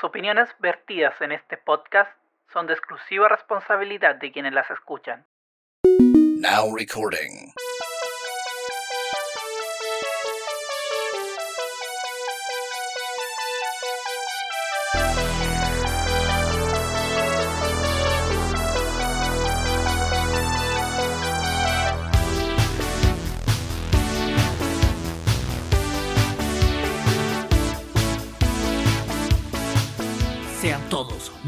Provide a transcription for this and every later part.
Las opiniones vertidas en este podcast son de exclusiva responsabilidad de quienes las escuchan.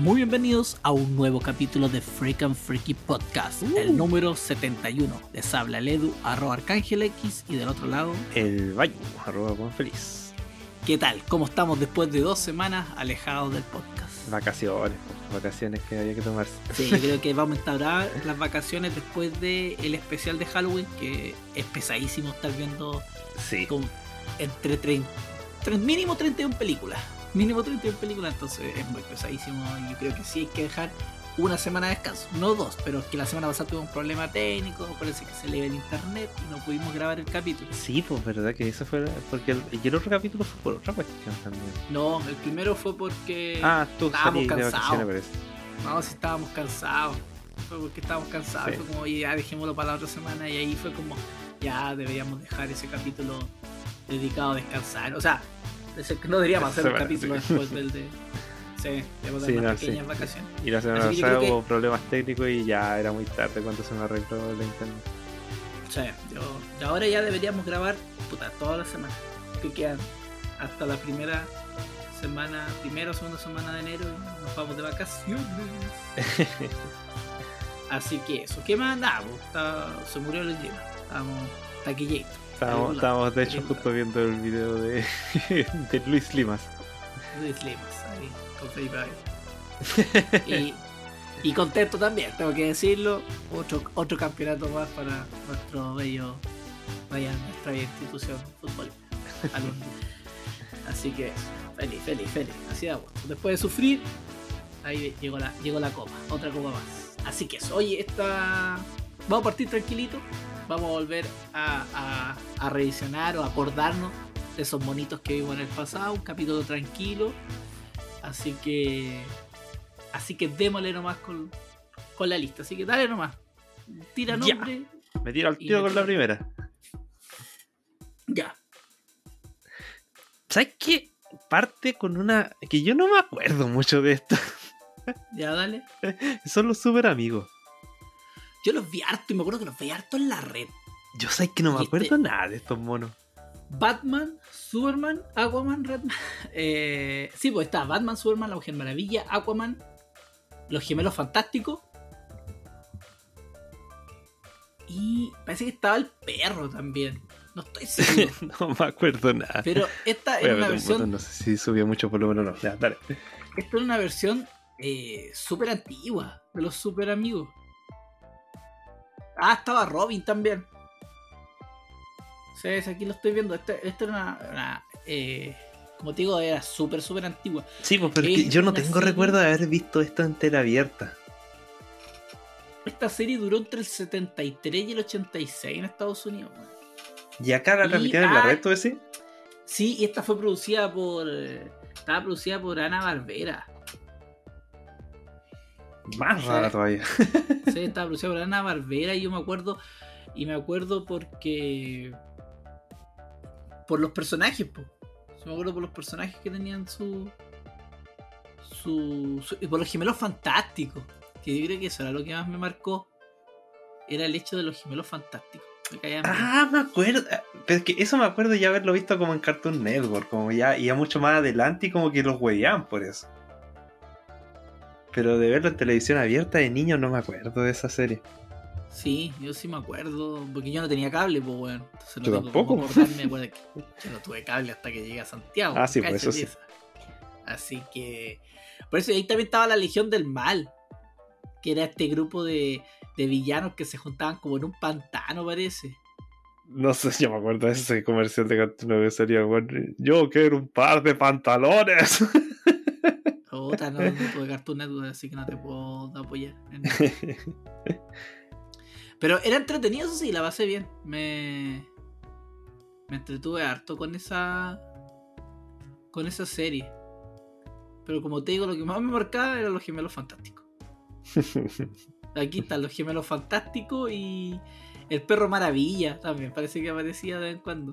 Muy bienvenidos a un nuevo capítulo de Freak and Freaky Podcast, el número 71. Les habla el Edu, arroba Arcángel X, y del otro lado, El Bayo, arroba Juan Feliz. ¿qué tal? ¿Cómo estamos después de dos semanas alejados del podcast? Vacaciones, vacaciones que había que tomarse. Sí, yo creo que vamos a instaurar las vacaciones después del el especial de Halloween, que es pesadísimo estar viendo Sí. con entre 30, tre- mínimo 31 películas. Mínimo 31 películas, entonces es muy pesadísimo. y Yo creo que sí hay que dejar una semana de descanso. No dos, pero es que la semana pasada tuve un problema técnico, parece que se le iba el internet y no pudimos grabar el capítulo. Sí, pues verdad que eso fue. Porque el, y el otro capítulo fue por otra cuestión también. No, el primero fue porque. Ah, tú estábamos cansados. No, si estábamos cansados. Fue porque estábamos cansados. Sí. Fue como, "Oye, ya dejémoslo para la otra semana. Y ahí fue como, ya deberíamos dejar ese capítulo dedicado a descansar. O sea, no deberíamos hacer un capítulo después del de. Sí, debemos Sí, dar unas no, sí. pequeñas vacaciones. Y la semana pasada que- hubo problemas técnicos y ya era muy tarde cuando se me arregló la internet. O sea, yo, ahora ya deberíamos grabar puta, toda la semana. Que quedan hasta la primera semana, primera o segunda semana de enero nos vamos de vacaciones. Así que eso, ¿qué más? Está- se murió el idioma. Estábamos taquilletos. Estábamos, estábamos de hecho justo viendo el video de, de Luis Limas. Luis Limas, ahí, con Felipe Ávila. y, y contento también, tengo que decirlo. Otro, otro campeonato más para nuestro bello, vaya, nuestra bella institución fútbol. Así que feliz, feliz, feliz. Así da gusto. Después de sufrir, ahí llegó la, llegó la copa, otra copa más. Así que eso, oye, esta. Vamos a partir tranquilito. Vamos a volver a, a, a revisionar o a acordarnos de esos monitos que vimos en el pasado. Un capítulo tranquilo. Así que. Así que démosle nomás con, con la lista. Así que dale nomás. Tira Ya. nombre. Me tiro al tiro con la primera. Ya. ¿Sabes qué? Parte con una. que yo no me acuerdo mucho de esto. Ya, dale. Son los super amigos. Yo los vi harto y me acuerdo que los vi harto en la red. Yo sé que no me este- acuerdo nada de estos monos. Batman, Superman, Aquaman, Redman. Eh, sí, pues está Batman, Superman, la Mujer Maravilla, Aquaman, los Gemelos Fantásticos. Y parece que estaba el perro también. No estoy seguro. no me acuerdo nada. Pero esta Voy era una versión. botón, no sé si subió mucho volumen o no. Ya, dale. Esta era una versión eh, súper antigua de los super amigos. Ah, estaba Robin también. Sí, aquí lo estoy viendo. Esta, esta era una. una, eh, como te digo, era súper, súper antigua. Sí, pues, pero es yo no tengo serie- recuerdo de haber visto esto en tela abierta. Esta serie duró entre el 73 y el 86 en Estados Unidos. weón. ¿Y acá la transmitieron en la ah, red, tú decís? Sí, y esta fue producida por. Estaba producida por Ana Barbera. Más rara todavía. Sí, estaba producida por Ana Barbera y yo me acuerdo. Y me acuerdo porque. Por los personajes, po. Sí, Me acuerdo por los personajes que tenían su. Su. su- y por los gemelos fantásticos. Que yo creo que eso era lo que más me marcó. Era el hecho de los gemelos fantásticos. Me caían bien. Ah, me acuerdo. Pero es que eso me acuerdo ya haberlo visto como en Cartoon Network, como ya, ya mucho más adelante y como que los hueveaban por eso. Pero de verlo en televisión abierta de niño no me acuerdo de esa serie. Sí, yo sí me acuerdo, porque yo no tenía cable, pues bueno. Entonces no Yo tengo tampoco. cómo acordarme, bueno, que yo no tuve cable hasta que llegué a Santiago. Ah, sí, pues, cáchate eso sí. Así que. Por eso ahí también estaba la Legión del Mal. Que era este grupo de, de villanos que se juntaban como en un pantano, parece. No sé, yo me acuerdo de ese comercial de Cartoon Network que salía, bueno, yo quiero un par de pantalones. Puta, no, no tuve Cartoon Network, así que no te puedo apoyar. en- Pero era entretenido, eso sí, la pasé bien. Me. Me entretuve harto con esa. Con esa serie. pero como te digo, lo que más me marcaba eran los gemelos fantásticos. Aquí están los gemelos fantásticos y el perro maravilla también, parece que aparecía de vez en cuando.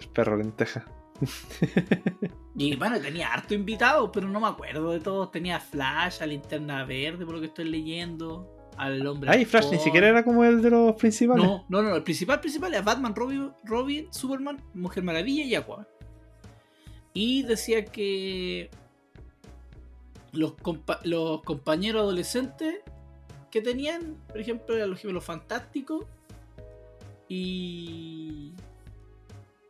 El perro lenteja. Y bueno, tenía harto invitado, pero no me acuerdo de todos. Tenía Flash, a Linterna Verde, por lo que estoy leyendo. Al hombre. Ay, Flash ni siquiera era como el de los principales. No, no, no, el principal principal es Batman, Robin, Robin, Superman, Mujer Maravilla y Aquaman. Y decía que los, compa- los compañeros adolescentes que tenían, por ejemplo, eran los gemelos fantásticos y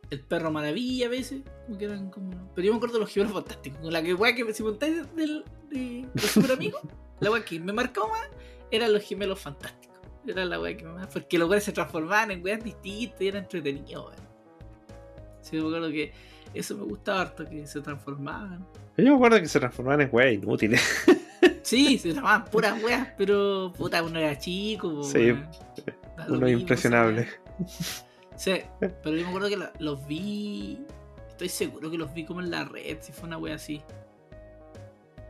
el perro maravilla a veces, como que eran como... Pero yo me acuerdo de los gemelos fantásticos, con la que wea que si montáis del, de, de super amigo, la wea que me marcó más eran los gemelos fantásticos. Era la wea que más. Porque los weones se transformaban en weas distintas y era entretenido, weón. Sí, me acuerdo que eso me gustaba harto, que se transformaban. Yo me acuerdo que se transformaban en weas inútiles. Sí, se transformaban puras weas, pero puta, uno era chico. Sí, Uno impresionable. Sí, pero yo me acuerdo que la- los vi. Estoy seguro que los vi como en la red, si fue una wea así.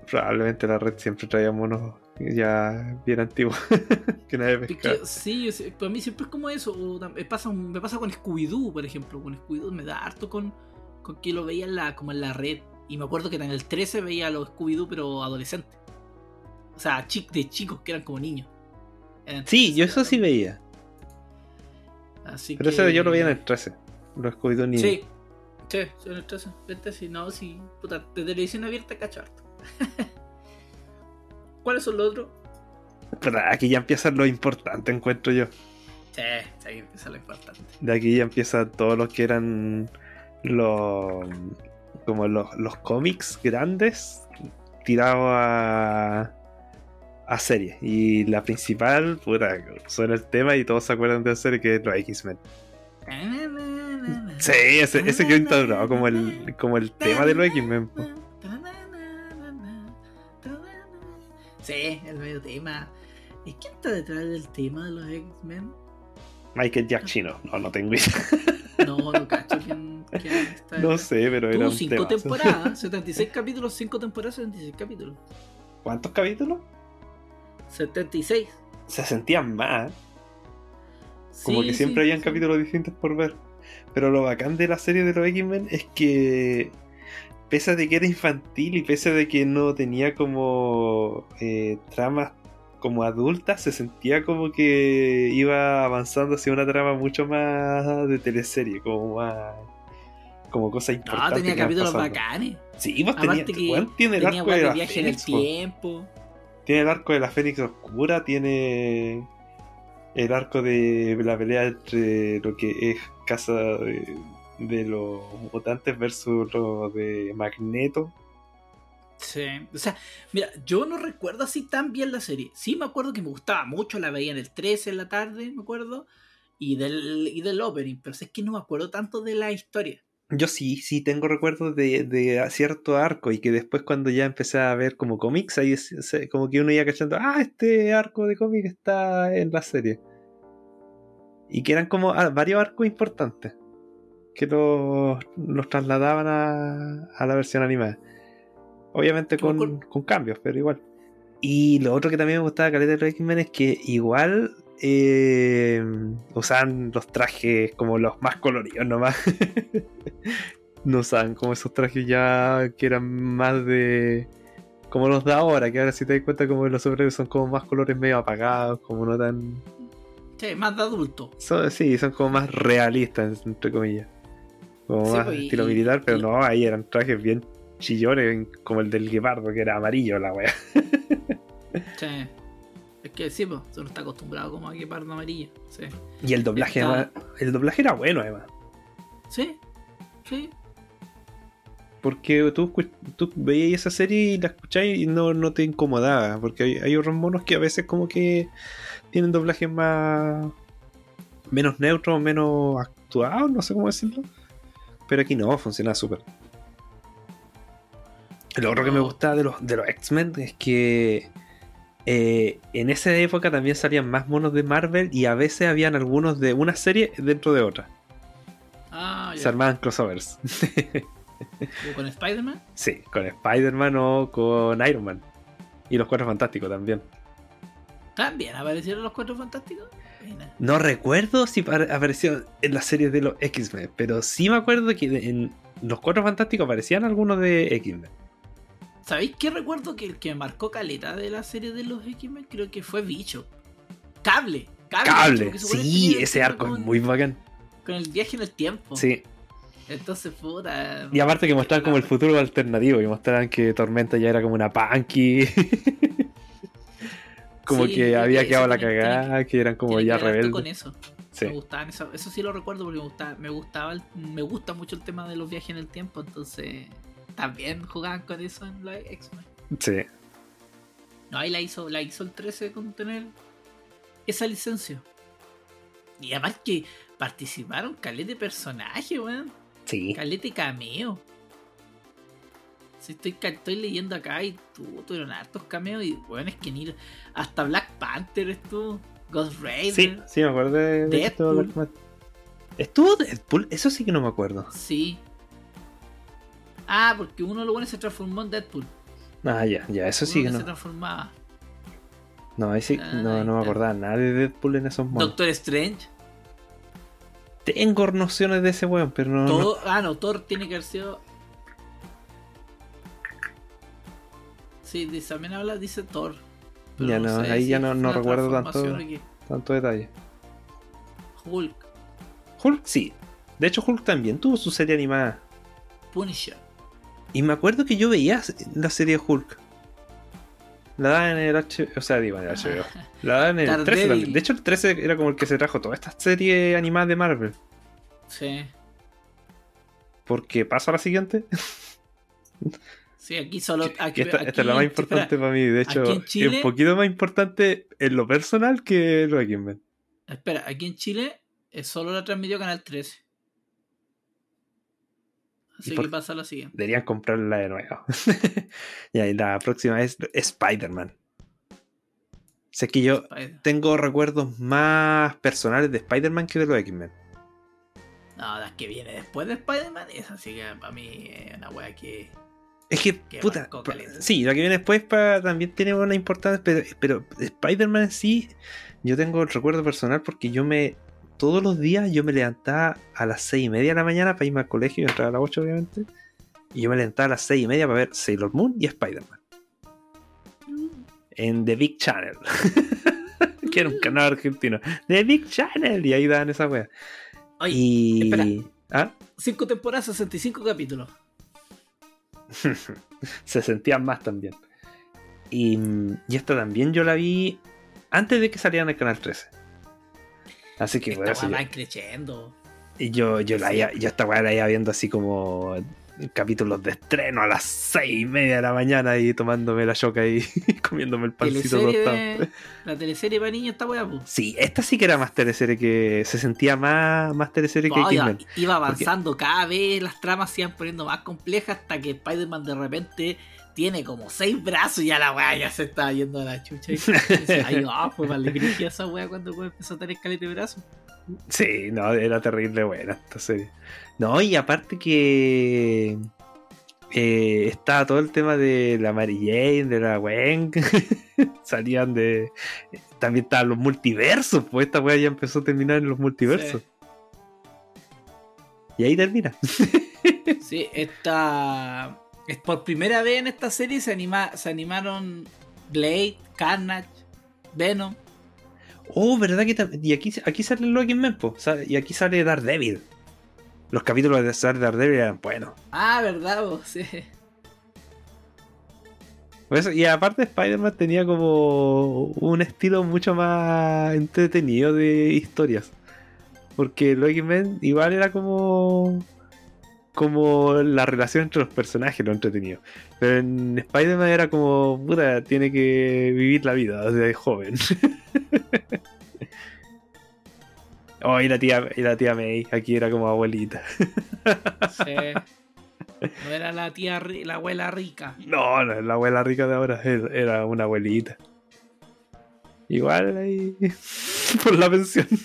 Probablemente la red siempre traía monos ya bien antiguos que nadie Es pescaba. sí, yo sé, para mí siempre es como eso. o me, pasa, me pasa con Scooby-Doo, por ejemplo. Con Scooby-Doo me da harto con, con que lo veía en la, como en la red. Y me acuerdo que en el 13 veía a los Scooby-Doo, pero adolescentes. O sea, chi- de chicos que eran como niños. Sí, yo 13, eso sí veía. Así Pero que... eso yo lo veía en el 13. Los Scooby-Doo ni. Sí, sí, en el 13. Vete, sí, no, sí. Puta, de televisión abierta cacho harto. ¿Cuáles son los otros? Pero aquí ya empieza lo importante, encuentro yo. Sí, sí, ahí empieza lo importante. De aquí ya empieza todo lo que eran los. como los, los cómics grandes tirados a. a series. Y la principal, puta, suena el tema y todos se acuerdan de la serie que es los X-Men. Sí, ese, ese que instaurado como el, como el tema de los X-Men. Sí, el medio tema. ¿Y quién está detrás del tema de los X-Men? Michael Giacchino. No, no tengo idea. No, no cacho quién, quién está No sé, pero era un 5 tema. temporadas, 76 capítulos, 5 temporadas, 76 capítulos. ¿Cuántos capítulos? 76. Se sentían más. Como Sí, que siempre sí, habían sí. capítulos distintos por ver. Pero lo bacán de la serie de los X-Men es que, pese a de que era infantil y pese a de que no tenía como eh, tramas como adultas, se sentía como que iba avanzando hacia una trama mucho más de teleserie, como más. como cosas No, importantes. tenía capítulos bacanes. Sí, tenía, Aparte que weón, tiene el arco de viaje en el tiempo. Tiene el arco de la Fénix Oscura, tiene el arco de la pelea entre lo que es Casa de, de los mutantes versus lo de Magneto. Sí, o sea, mira, yo no recuerdo así tan bien la serie. Sí me acuerdo que me gustaba mucho, la veía en el 13 en la tarde, me acuerdo, y del, y del opening, pero es que no me acuerdo tanto de la historia. Yo sí, sí tengo recuerdos de, de cierto arco y que después cuando ya empecé a ver como cómics, ahí es- como que uno iba cachando, ah, este arco de cómic está en la serie. Y que eran como ah, varios arcos importantes que los, los trasladaban a, a la versión animada. Obviamente con, con cambios, pero igual. Y lo otro que también me gustaba de Caleta de X-Men es que igual eh, usaban los trajes como los más coloridos nomás. no usaban como esos trajes ya que eran más de. como los de ahora, que ahora si te das cuenta como los superhéroes son como más colores medio apagados, como no tan. Sí, más de adulto. Son, sí, son como más realistas, entre comillas. Como Sí, más pues, estilo y- militar, pero y- no, ahí eran trajes bien chillones, como el del guepardo, que era amarillo la wea. Sí. Es que sí, pues, uno está acostumbrado como a que parda amarilla. Sí. Y el doblaje, Está- además- el doblaje era bueno, además. Sí, sí. Porque tú, tú veías esa serie y la escucháis y no, no te incomodaba. Porque hay, hay otros monos que a veces como que tienen doblajes más... menos neutros, menos actuados, no sé cómo decirlo. Pero aquí no, funciona súper. Lo otro que me No. gustaba de los, de los X-Men es que eh, en esa época también salían más monos de Marvel y a veces habían algunos de una serie dentro de otra. Ah, ya. Se armaban crossovers. ¿O con Spider-Man? Sí, con Spider-Man o con Iron Man. Y los Cuatro Fantásticos también. También aparecieron los Cuatro Fantásticos. No recuerdo si par- apareció en la serie de los X-Men, pero sí me acuerdo que en los Cuatro Fantásticos aparecían algunos de X-Men. ¿Sabéis qué recuerdo que el que me marcó caleta de la serie de los X-Men? Creo que fue Bicho. Cable. Cable. Sí, ese arco es muy bacán. Con el viaje en el tiempo. Sí, Entonces, puta. y aparte que mostraban como el futuro alternativo, que mostraban que Tormenta ya era como una punky. como Sí, que había que quedado la cagada, que eran como ya harto con rebeldes. eso. Sí. Me gustaban eso, eso sí lo recuerdo porque me gustaba, me gustaba me gusta mucho el tema de los viajes en el tiempo, entonces también jugaban con eso en la X-Men. Sí. No, ahí la hizo, la hizo el 13 con tener esa licencia. Y además que participaron calete de personajes, weón. Sí. Calete cameo. Si estoy, estoy leyendo acá y tu- tuvieron hartos cameos y weón es que ni hasta Black Panther estuvo, Ghost Rider. Sí, sí, me acuerdo de Deadpool. ¿Estuvo Deadpool? Eso sí que no me acuerdo. Sí. Ah, porque uno de los buenos se transformó en Deadpool. Ah, ya, ya, eso Uno sí que que se no. transformaba. No, ahí sí, Ah, no, no me acordaba nada de Deadpool en esos modos. Doctor Strange. Tengo nociones de ese weón, pero no. no- Ah, no, Thor tiene que haber sido. Sí, dice- también habla, dice Thor. Ya no, ahí ya no- no recuerdo tanto. Tanto detalle. Hulk, Hulk sí. De hecho, Hulk también tuvo su serie animada. Punisher. Y me acuerdo que yo veía la serie Hulk. La daban en el H... O sea, digo en el HBO. La daban en el 13 Daredevil. también. De hecho, el 13 era como el que se trajo toda esta serie animada de Marvel. Sí. Porque pasa a la siguiente. Sí, aquí solo. Aquí, esta, esta es la más importante espera, para mí. De hecho, es un poquito más importante en lo personal que lo de X-Men. Espera, aquí en Chile es solo la transmitió Canal 13. Así ¿Y por- que pasa la siguiente. Deberían comprarla de nuevo. y ahí la próxima es Spider-Man. Sé que yo Spider- tengo recuerdos más personales de Spider-Man que de los X-Men. No, la que viene después de Spider-Man, esa así que para mí es una wea que. Es que, Que puta, sí, la que viene después pa- también tiene una importancia, pero, pero Spider-Man sí, yo tengo el recuerdo personal porque yo me, todos los días yo me levantaba a las seis y media de la mañana para irme al colegio, yo entraba a las 8 obviamente, y yo me levantaba a las seis y media para ver Sailor Moon y Spider-Man. En The Big Channel. que era un canal argentino. The Big Channel. Y ahí daban esa wea. Oye, Y... espera. ¿Ah? 5 temporadas, 65 capítulos. se sentían más también. Y, y esta también yo la vi antes de que saliera en el canal 13. Así que Esta bueno, wea sí, va creciendo. y yo, yo, la iba- yo esta weá la iba viendo así como capítulos de estreno a las seis y media de la mañana y tomándome la choca y comiéndome el pancito tostado. la teleserie para niños está wea, pues. Sí, esta sí que era más teleserie que. Se sentía más, más teleserie que iba, iba avanzando cada vez, las tramas se iban poniendo más complejas hasta que Spider-Man de repente tiene como seis brazos y ya la weá ya se está yendo a la chucha. Y Ay, no, fue más alegría esa weá cuando weá empezó a tener caleta de brazos. Sí, no, era terrible buena esta serie. No, y aparte que eh, estaba todo el tema de la Mary Jane, de la Gwen, salían de... También estaban los multiversos, pues esta weá ya empezó a terminar en los multiversos. Y ahí termina. Sí, esta. Es por primera vez en esta serie se, anima, se animaron Blade, Carnage, Venom. Oh, ¿verdad que Y aquí, aquí sale Loki en Mempo, y aquí sale Daredevil. Los capítulos de Daredevil eran buenos. Ah, ¿verdad? vos? Sí. Pues, y aparte Spider-Man tenía como un estilo mucho más entretenido de historias. Porque lo X-Men igual era como como la relación entre los personajes lo entretenido. Pero en Spider-Man era como, puta, tiene que vivir la vida desde joven. oh, y la tía, y la tía May, aquí era como abuelita. sí. No era la tía, la abuela rica. No, no, la abuela rica de ahora era era una abuelita. Igual ahí. por la pensión.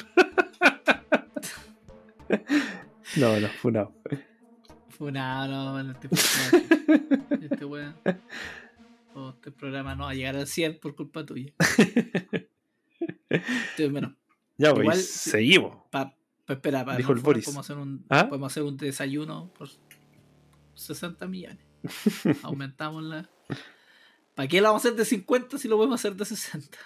no, no, fue una. Funado, no, este. Este weón. O este programa no va a llegar al 100 por culpa tuya. Este, bueno, Ya, pues, Igual- seguimos. pa, pa- espera, para Dijo no el Boris. podemos hacer un ¿Ah? podemos hacer un desayuno por 60 millones. Aumentamos la. ¿Para qué lo vamos a hacer de 50 si lo podemos hacer de 60?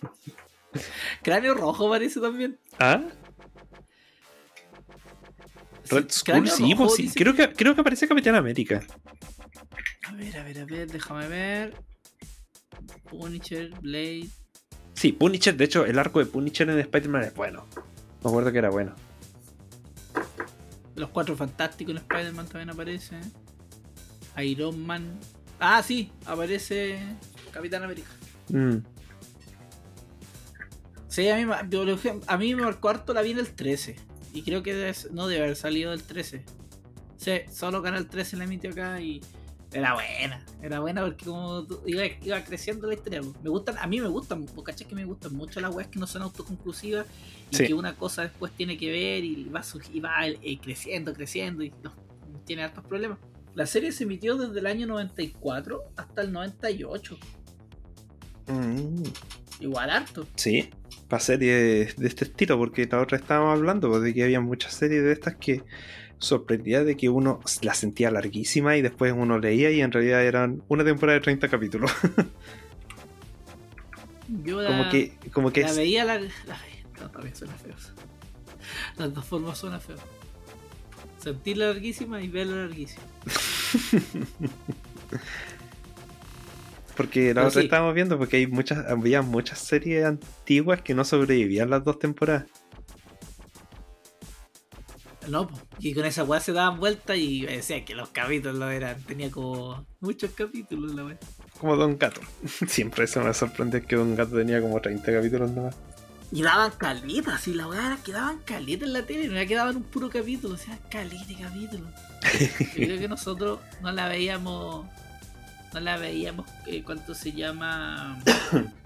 Cráneo rojo parece también. ¿Ah? Red Sí, Skull, Cráneo sí, Rojo pues sí. dice- Creo que, creo que aparece Capitán América. A ver, a ver, a ver, déjame ver. Punisher, Blade. Sí, Punisher, de hecho, el arco de Punisher en Spider-Man es bueno. Me acuerdo que era bueno. Los cuatro fantásticos en Spider-Man también aparece. Iron Man. Ah, sí, aparece Capitán América. Mm. Sí, a mí, a mí me marcó harto la vi en el 13. Y creo que debe- no debe haber salido del 13. Sí, solo Canal 13 la emitió acá y era buena. Era buena porque como iba, iba creciendo la historia. Me gustan, a mí me gustan, cachai que me gustan mucho las weas que no son autoconclusivas y Sí. que una cosa después tiene que ver y va, y va eh, creciendo, creciendo y no, tiene hartos problemas. La serie se emitió desde el año 94 hasta el 98. Mm. Igual harto. Sí, para series de este estilo, porque la otra estábamos hablando pues, de que había muchas series de estas que sorprendía de que uno las sentía larguísimas y después uno leía y en realidad eran una temporada de 30 capítulos. Yo la- como que, como que La es- veía la. la no, también suena feo. Las dos formas suena feo. Sentirla larguísima y verla larguísima. porque otra sí. estábamos viendo porque hay muchas, había muchas series antiguas que no sobrevivían las dos temporadas. No, y con esa weá se daban vueltas y decía que los capítulos eran. Tenía como muchos capítulos la weá. Como Don Gato. Siempre eso me sorprende que Don Gato tenía como 30 capítulos nomás. Y daban caletas, y la weá era que daban caletas en la tele, no era que daban un puro capítulo, o sea, caleta de capítulo. Yo creo que nosotros no la veíamos, no la veíamos, eh, ¿cuánto se llama?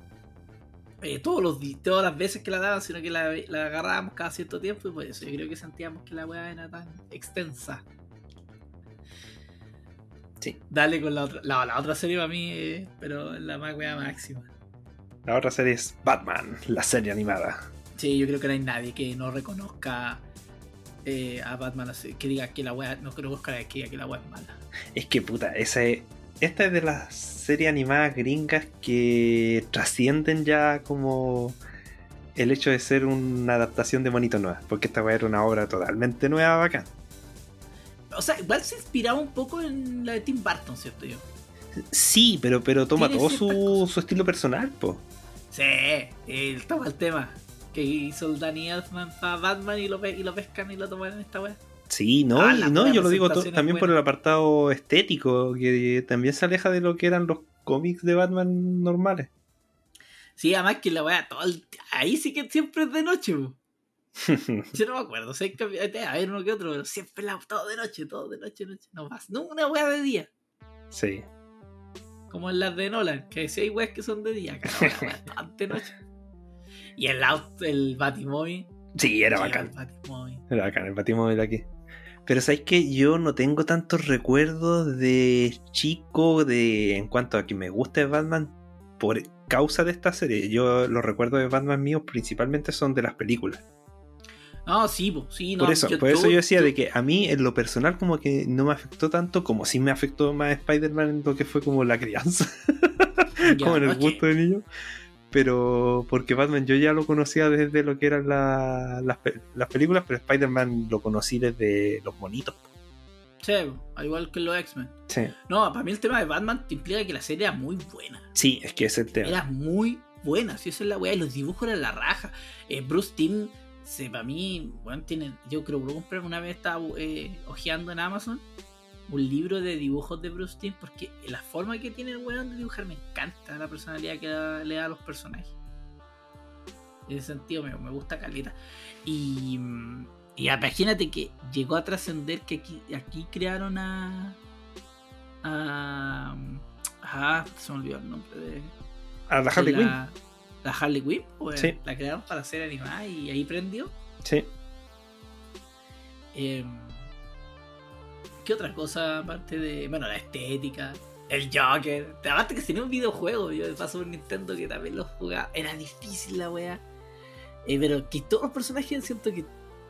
Eh, todos los todas las veces que la daban, sino que la, agarrábamos cada cierto tiempo y por eso yo creo que sentíamos que la weá era tan extensa. Sí. Dale con la otra, la, la otra serie para mí, eh, pero la más weá máxima. La otra serie es Batman, la serie animada. Sí, yo creo que no hay nadie que no reconozca eh, a Batman así, que diga que la weá, no nadie que diga que la weá es mala. Es que puta, esa es, esta es de las series animadas gringas que trascienden ya como el hecho de ser una adaptación de Monito Nueva, porque esta weá era una obra totalmente nueva, bacán. O sea, igual se inspiraba un poco en la de Tim Burton, ¿cierto yo? Sí, pero, pero toma todo su, su estilo personal, po. Sí, él toma el tema. Que hizo el Danny Elfman para Batman y lo, y lo pescan y lo toman en esta weá. Sí, no, Ah, y no, yo lo digo también por el apartado estético, que también se aleja de lo que eran los cómics de Batman normales. Sí, además que la weá, todo el- ahí sí que siempre es de noche. Yo no me acuerdo, sé que a ver uno que otro, pero siempre la, todo de noche, todo de noche, noche. No pasa, no una weá de día. sí. Como en las de Nolan, que si hay weas que son de día, toda de noche. Y el auto, el Batimóvil. Sí, era sí, bacán. Era bacán el Batimóvil aquí. Pero sabéis que yo no tengo tantos recuerdos de chico de en cuanto a que me guste Batman por causa de esta serie. Yo los recuerdos de Batman míos principalmente son de las películas. No, sí, sí, no. por eso, por eso yo decía yo- de que a mí en lo personal como que no me afectó tanto como sí me afectó más Spider-Man en lo que fue como la crianza, ya, como en el gusto de niño. Pero porque Batman yo ya lo conocía desde lo que eran la- las, las películas, pero Spider-Man lo conocí desde los monitos. Sí, al igual que los X-Men. Sí. No, para mí el tema de Batman te implica que la serie era muy buena. Sí, es que es el tema. Era muy buena, si esa es la weá. Y los dibujos eran la raja. Eh, Bruce Timm, se, para mí, bueno, tiene, yo creo que lo compré una vez, estaba eh, ojeando en Amazon un libro de dibujos de Bruce Timm porque la forma que tiene el weón de dibujar me encanta la personalidad que le da a los personajes. En ese sentido me, me gusta caleta. Y, y imagínate que llegó a trascender que aquí, aquí crearon a. a. Ah, se me olvidó el nombre de. A la Harley Quinn. la, la Harley Quinn, pues, Sí. la crearon para ser animada y ahí prendió. Sí. Eh, ¿Qué otra cosa aparte de. Bueno, la estética. El Joker. Aparte que tenía un videojuego. Yo de paso Nintendo que también lo jugaba. Era difícil la wea. Eh, pero que todos los personajes siento que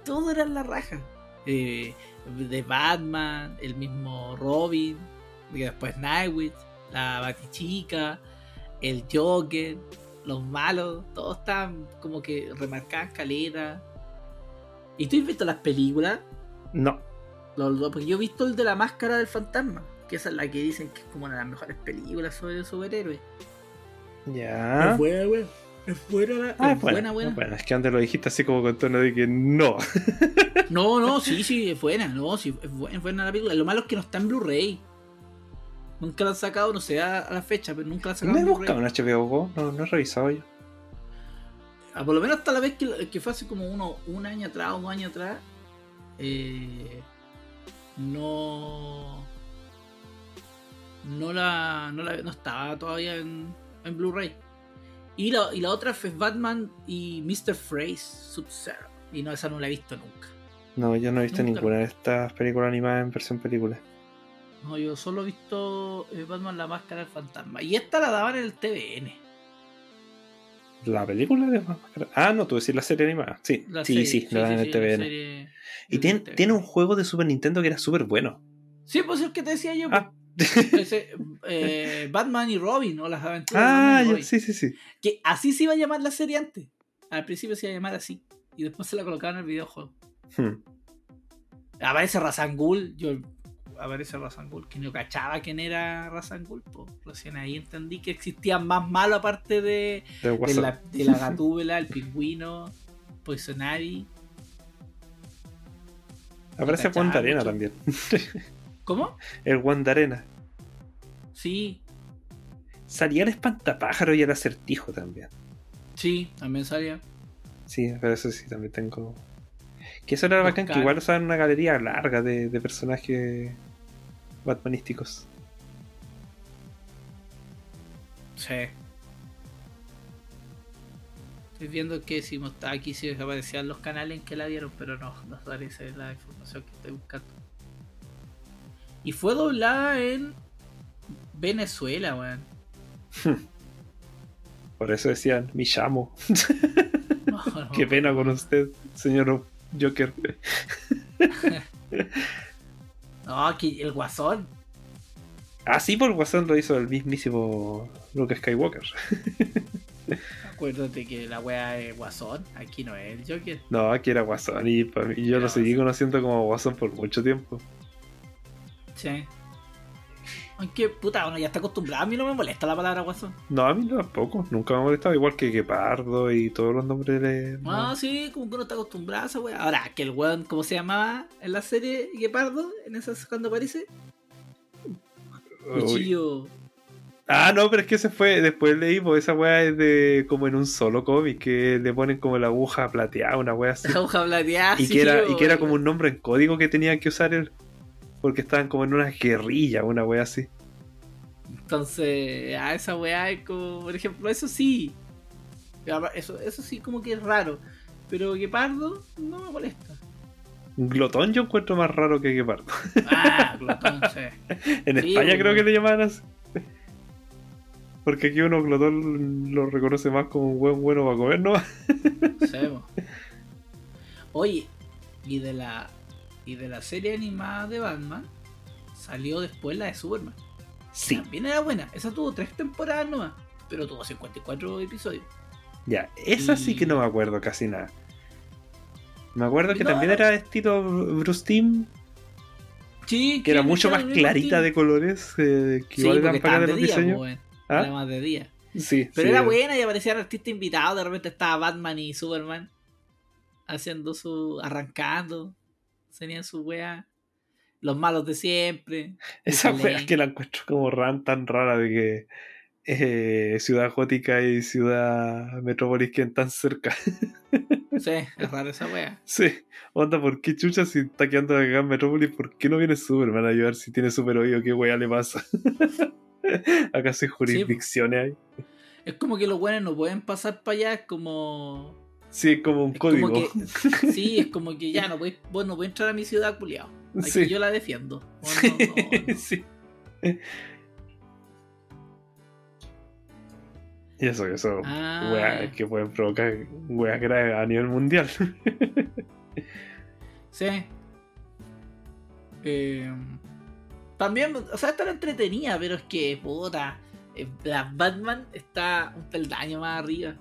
todos eran la raja. Eh, de Batman, el mismo Robin, que después Nightwitch, la Batichica, el Joker, los malos, todos estaban como que remarcaban caleta. ¿Y tú has visto las películas? No. Los dos, porque yo he visto el de la máscara del fantasma, que esa es la que dicen que es como una de las mejores películas sobre superhéroes. Ya. Es buena, weón. Es buena, Ah, es buena, buena, buena. es que antes lo dijiste así como con tono de que no. No, no, sí, sí, es buena, no, sí, es buena, es buena la película. Lo malo es que no está en Blu-ray. Nunca la han sacado, no sé a a la fecha, pero nunca la han sacado No he en buscado un HBO Go, no, no he revisado yo. Ah, por lo menos hasta la vez que, que fue hace como uno, un año atrás o dos años atrás, eh, no, no la, no la- no estaba todavía en, en Blu-ray. Y la, y la otra fue Batman y Mr. Freeze Sub-Zero. Y no, esa no la he visto nunca. No, yo no he visto Nunca. ninguna de estas películas animadas en versión película. No, yo solo he visto eh, Batman la máscara del fantasma. Y esta la daban en el TVN. ¿La película de Máscara? Ah, no, tú decís la serie animada. Sí, La sí, serie, sí, la dan en el la TVN. serie Y en tiene, tiene un juego de Super Nintendo que era súper bueno. Sí, pues es el que te decía yo. Ah. pues. Ese, eh, Batman y Robin, o las aventuras de Ah, Batman y ya, Robin. sí, sí, sí. Que así se iba a llamar la serie antes. Al principio se iba a llamar así. Y después se la colocaron en el videojuego. Hmm. Aparece Razangul. Yo aparece Razangul, que no cachaba quién era Razangul. Pues recién ahí entendí que existían más malos aparte de, De de la, de la gatúbela, el pingüino, Poison Ivy. Aparece Juan Arena también. ¿Cómo? El Juan Arena. Sí, Salía el espantapájaro y el acertijo también. sí, también salía. Sí, pero eso sí, también tengo. Que eso era bacán, que igual usaban una galería larga de, de personajes batmanísticos. Sí. Estoy viendo que si está aquí, si aparecían los canales en que la dieron, pero no, no aparece la información que estoy buscando. Y fue doblada en Venezuela, weón. Por eso decían, mi llamo. No, no. Qué pena con usted, señor Joker. No, aquí el guasón. Ah, sí, por Guasón lo hizo el mismísimo Luke Skywalker. Acuérdate que la wea es guasón. Aquí no es el Joker. No, aquí era Guasón y, pa' mí- yo Era lo seguí Guasón. conociendo como Guasón por mucho tiempo. Sí. Aunque, puta, uno ya está acostumbrado. A mí no me molesta la palabra guasón. No, a mí tampoco, nunca me ha molestado, igual que Guepardo y todos los nombres de... Ah, sí, como que uno está acostumbrado a esa wea. Ahora, que el weón, ¿cómo se llamaba en la serie Guepardo? En esas cuando aparece. Uy. Cuchillo. Ah, no, pero es que ese fue, después leí, pues esa weá es de como en un solo cómic, que le ponen como la aguja plateada, una weá así. La hoja plateada. y, sí, que era, y que era como un nombre en código que tenía que usar él, porque estaban como en una guerrilla, una weá así. Entonces, a esa weá es como, por ejemplo, eso sí. Eso, eso sí, como que es raro. Pero Guepardo no me molesta. Glotón yo encuentro más raro que Guepardo. Ah, glotón, sí. En Sí, España creo que le llamaban así. Porque aquí uno glotón lo reconoce más como un buen bueno para comer, ¿no? Sabemos. Oye, y de la y de la serie animada de Batman salió después la de Superman. Sí. También era buena. Esa tuvo tres temporadas nomás, pero tuvo 54 episodios. Ya, esa sí que no me acuerdo casi nada. Me acuerdo que No, también no. era estilo Bruce Timm, Sí, que era mucho más clarita de colores, eh, que Sí, igual eran para de los día, diseños. pues. ¿Ah? Era más de día. Sí, Pero sí. era buena y aparecían artistas invitados. De repente estaba Batman y Superman haciendo su. arrancando. Tenían su wea. Los malos de siempre. Esa wea Wayne. que la encuentro como ran tan rara de que eh, Ciudad Gótica y Ciudad Metrópolis queden tan cerca. Sí, es raro esa wea. sí, onda, ¿por qué chucha si está quedando acá en Metrópolis? ¿Por qué no viene Superman a ayudar si tiene super oído? ¿Qué wea le pasa? ¿Acaso hay jurisdicciones ahí? Es como que los buenos no pueden pasar para allá. Es como. Sí, es como un es código. como que. Sí, es como que ya no podéis. Vos no podés entrar a mi ciudad, culiao. Aquí Sí. yo la defiendo. Oh, no, no, no. sí. Y eso, eso, Ah. weas que pueden provocar weas graves a nivel mundial. Sí. Eh, también, o sea, está entretenida, pero es que, puta, eh, la Batman está un peldaño más arriba.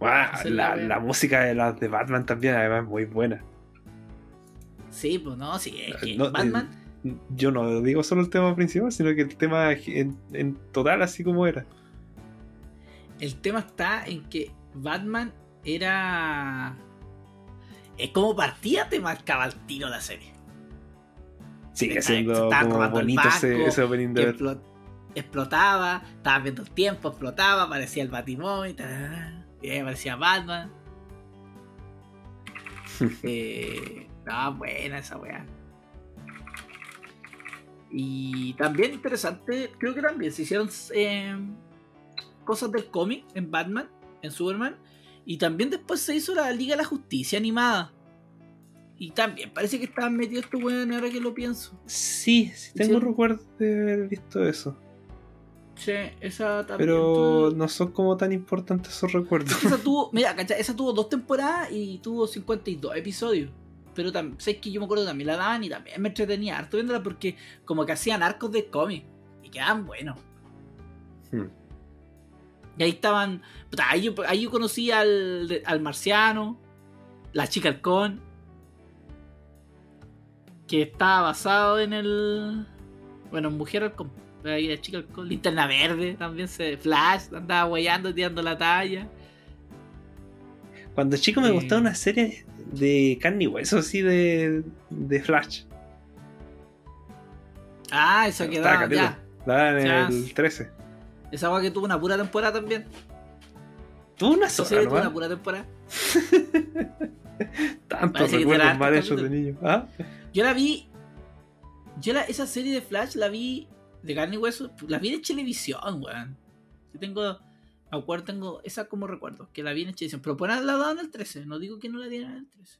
La la, música de las de Batman también, además, es muy buena. Sí, pues no, sí, es que No, Batman, Yo no digo solo el tema principal, sino que el tema en, en total, así como era. el tema está en que Batman era. Es como partía, te marcaba el tiro la serie. Sigue Está- siendo como bonito ese, banco, ese opening de explotaba, estabas viendo el tiempo, explotaba, aparecía el Batimóvil, tarará, y ahí aparecía Batman. eh, estaba buena esa weá. Y también interesante, creo que también se hicieron eh, cosas del cómic en Batman, en Superman, y también después se hizo la Liga de la Justicia animada. Y también parece que estaban metidos estos weones ahora que lo pienso. Sí, sí, tengo Sí. recuerdo de haber visto eso. Sí, esa también. Pero tuvo- no son como tan importantes esos recuerdos. Esa tuvo, mira, ¿cachai? Esa tuvo dos temporadas y tuvo 52 episodios. Pero también, sé que yo me acuerdo que también la daban y también me entretenía harto viéndola porque como que hacían arcos de cómic y quedaban buenos. Hmm. Y ahí estaban, ahí yo, ahí yo conocí al, al marciano, la chica halcón, que estaba basado en el, bueno, mujer halcón, ahí la chica halcón, linterna verde, también se, Flash, andaba guayando, tirando la talla. Cuando chico me Eh. gustaba una serie de carne y hueso, así de, de Flash. Ah, quedaba, caleta. ya. La en Ya. el 13. Esa weá que tuvo una pura temporada también. Tuvo una Esa sola, serie tuvo una pura temporada. Tantos recuerdos mal hechos de niño. ¿Ah? Yo la vi. Yo la, esa serie de Flash la vi de carne y hueso. La vi en televisión, weón. Yo tengo. Me acuerdo, tengo esa como recuerdo. Que la vi en televisión. Pero por la daban en el 13. No digo que no la dieran en el 13.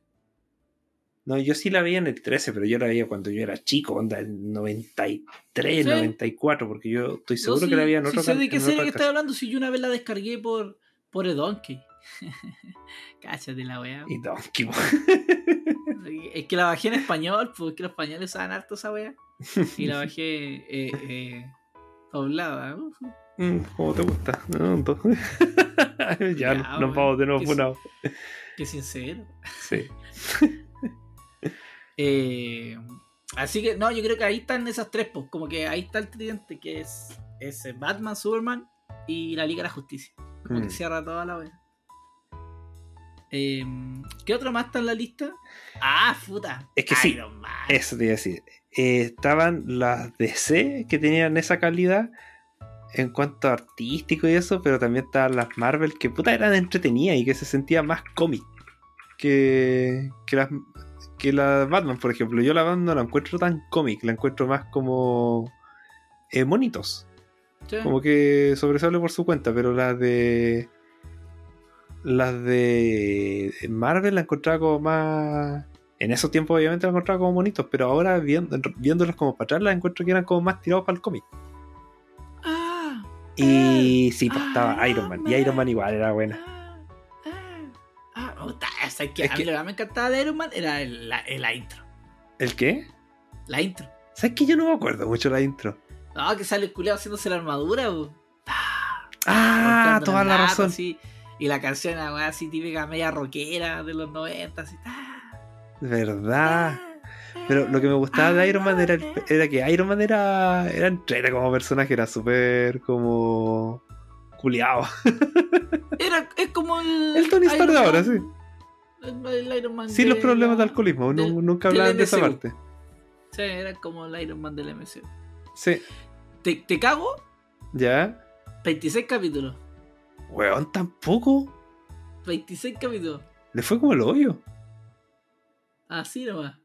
No, yo sí la veía en el 13, pero yo la veía cuando yo era chico, onda, el 93, Sí. 94, porque yo estoy seguro que la sí- veía en sí otro sé can- de qué en serie que estás hablando. Si yo una vez la descargué por. Por Donkey. Cállate la weá. Y Donkey, Es que la bajé en español, porque los españoles usaban harto esa weá. Y la bajé eh, eh, doblada. Mm, ¿Cómo te gusta? No, ya, Ya, nos bueno, vamos de nuevo que funados. Qué sincero. Sí. Eh, así que, no, yo creo que ahí están esas tres, pues. Como que ahí está el tridente, que es, es Batman, Superman y la Liga de la Justicia. Como que Mm. cierra toda la wea. Eh, ¿Qué otro más está en la lista? Ah, puta. Es que sí, Iron Man. Eso te iba a decir. Eh, estaban las DC que tenían esa calidad en cuanto a artístico y eso, pero también estaban las Marvel que puta eran entretenidas y que se sentía más cómic que, que las que la Batman, por ejemplo. Yo la Batman no la encuentro tan cómic, la encuentro más como eh, monitos. Sí. Como que sobresale por su cuenta, pero las de. Las de Marvel la encontraba como más. En esos tiempos, obviamente, la encontraba como bonitos, pero ahora viendo, viéndolos como para atrás, las encuentro que eran como más tirados para el cómic. Ah, Y sí, pues ah, estaba Iron Man. Y Iron Man igual era buena. ah, ah, ah, gusta. O sea, que Es a mí lo que me encantaba de Iron Man era el- la, el- la intro. ¿El qué? La intro. ¿Sabes que yo no me acuerdo mucho la intro? No, que sale el culiao haciéndose la armadura, bu. Ah, golpeando toda la razón. así. Y la canción, así típica, media rockera de los 90, así. ¿Verdad? Pero lo que me gustaba de Iron Man era, el- era que Iron Man era, era entrete como personaje, era súper como culiado. Era, es como el. El Tony Stark de ahora, sí. El, el Iron Man Sin los problemas de alcoholismo, del- nunca hablaban de esa parte. Sí, era como el Iron Man del MCU. Sí, ¿Te, te cago? ya. 26 capítulos. Weón, tampoco. 26 capítulos. Le fue como el hoyo. Así nomás.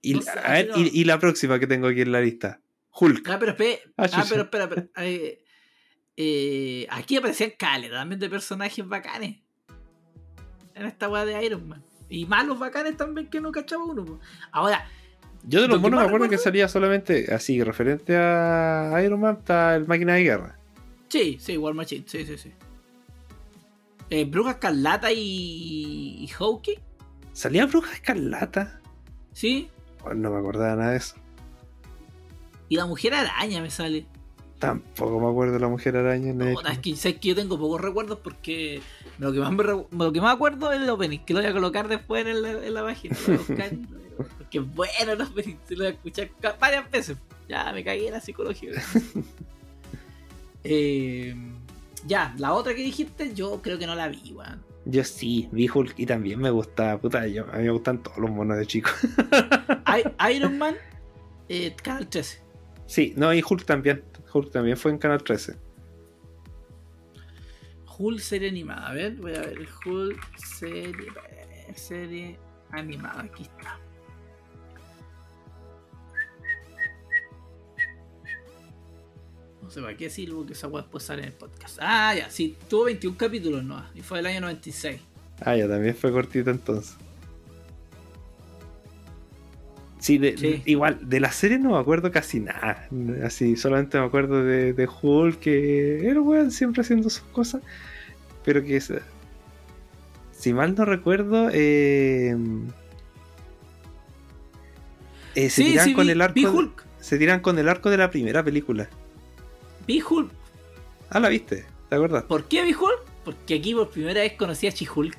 Y, No sé, a ver, así no. y, y la próxima que tengo aquí en la lista. Hulk. Ah, pero espera. Ah, Ah, pero espera, espera. Eh, eh, aquí aparecían cales también de personajes bacanes. En esta weá de Iron Man. Y malos bacanes también que no cachaba uno. po. Ahora, Yo de los monos me acuerdo que salía solamente así, referente a Iron Man, está el máquina de guerra. Sí, sí, War Machine, sí, sí, sí. Eh, Bruja Escarlata y. y Hawkeye, ¿Salía Bruja Escarlata? sí. Oh, no me acordaba nada de eso. Y la Mujer Araña me sale. Tampoco me acuerdo de la Mujer Araña. Puta, es que yo tengo pocos recuerdos porque lo que más me, lo que más acuerdo es el opening, que lo voy a colocar después en la, en la página. porque es bueno el opening, se lo voy a escuchar varias veces. Ya me cagué en la psicología. Eh, ya, la otra que dijiste, yo creo que no la vi, weón. Yo sí, vi Hulk y también me gustaba. Puta, yo, a mí me gustan todos los monos de chico. Iron Man, eh, Canal 13. Sí, no, y Hulk también. Hulk también fue en Canal 13. Hulk serie animada. A ver, voy a ver. Hulk serie, serie animada. Aquí está. No sé para qué sirvo que esa weá después sale en el podcast. Ah, ya, sí, tuvo 21 capítulos, ¿no? Y fue del año 96. Ah, ya también fue cortito entonces. Sí, de- Sí. igual, de la serie no me acuerdo casi nada. Así, solamente me acuerdo de, de Hulk, que era weón siempre haciendo sus cosas. Pero que si mal no recuerdo, eh, eh, se Sí, tiran sí, con vi, el arco. vi de- Hulk. se tiran con el arco de la primera película. Vi Hulk. Ah, la viste, ¿te acuerdas? ¿Por qué vi Hulk? Porque aquí por primera vez conocí a She-Hulk.